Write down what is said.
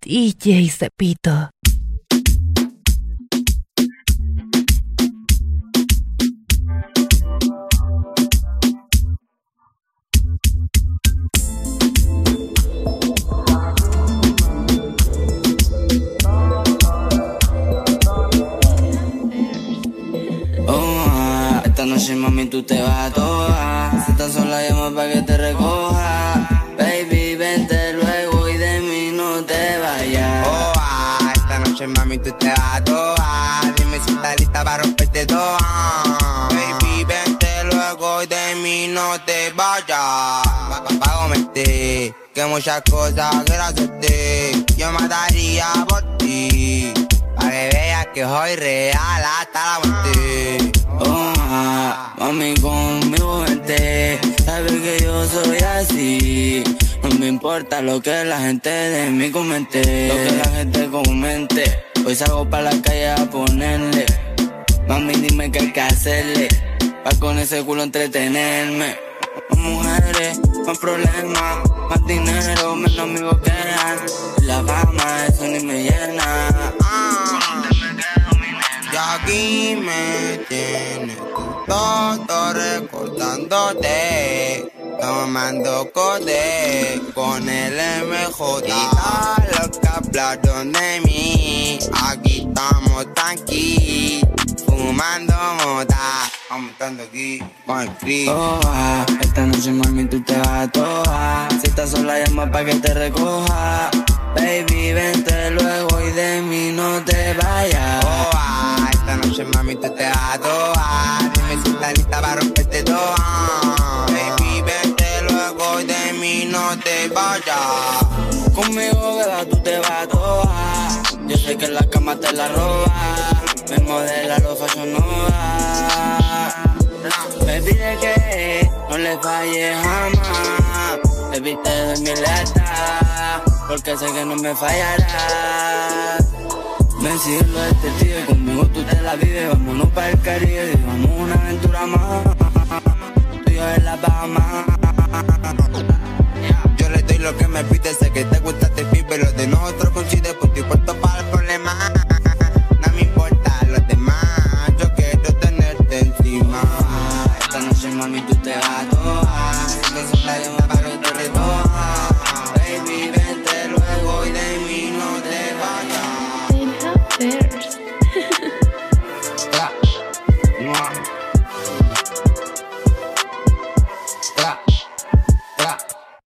DJ Cepito. Oh, esta noche mami tú te vas a toa. Si estás sola llamo pa' que te recoja. Mami tú te vas a toa. Dime si estás lista para romperte toa. Baby, vente luego y de mí no te vayas. Comerte, que muchas cosas quiero hacerte. Yo mataría por ti. Pa' que veas que soy real hasta la muerte. Oh, mami, conmigo vente. Sabes que yo soy así. No importa lo que la gente de mí comente. Lo que la gente comente. Hoy salgo para la calle a ponerle. Mami, dime qué hay que hacerle. Pa' con ese culo entretenerme. Más mujeres, más problemas, más dinero, menos amigos que eran. La fama, eso ni me llena. Y aquí me tienes todo recordándote, tomando cote con el MJ. Y todos los que hablaron de mí, aquí estamos tranquilos, fumando mota, aumentando aquí con el. Oh, ah, esta noche mami tú te vas a toa. Si estás sola llama pa' que te recoja. Baby, vente luego y de mí no te vayas. Esta noche mami tú te vas a toa. Dime si estás lista para romperte toa. No te vayas. Conmigo, beba, tú te vas a toa. Yo sé que la cama te la roba. Me modela los fashion nova. Me pide que no le falle jamás. Baby, te doy mi lealtad. Porque sé que no me fallarás. Ven, a este tío conmigo tú te la vives. Vámonos para el Caribe vamos una aventura más.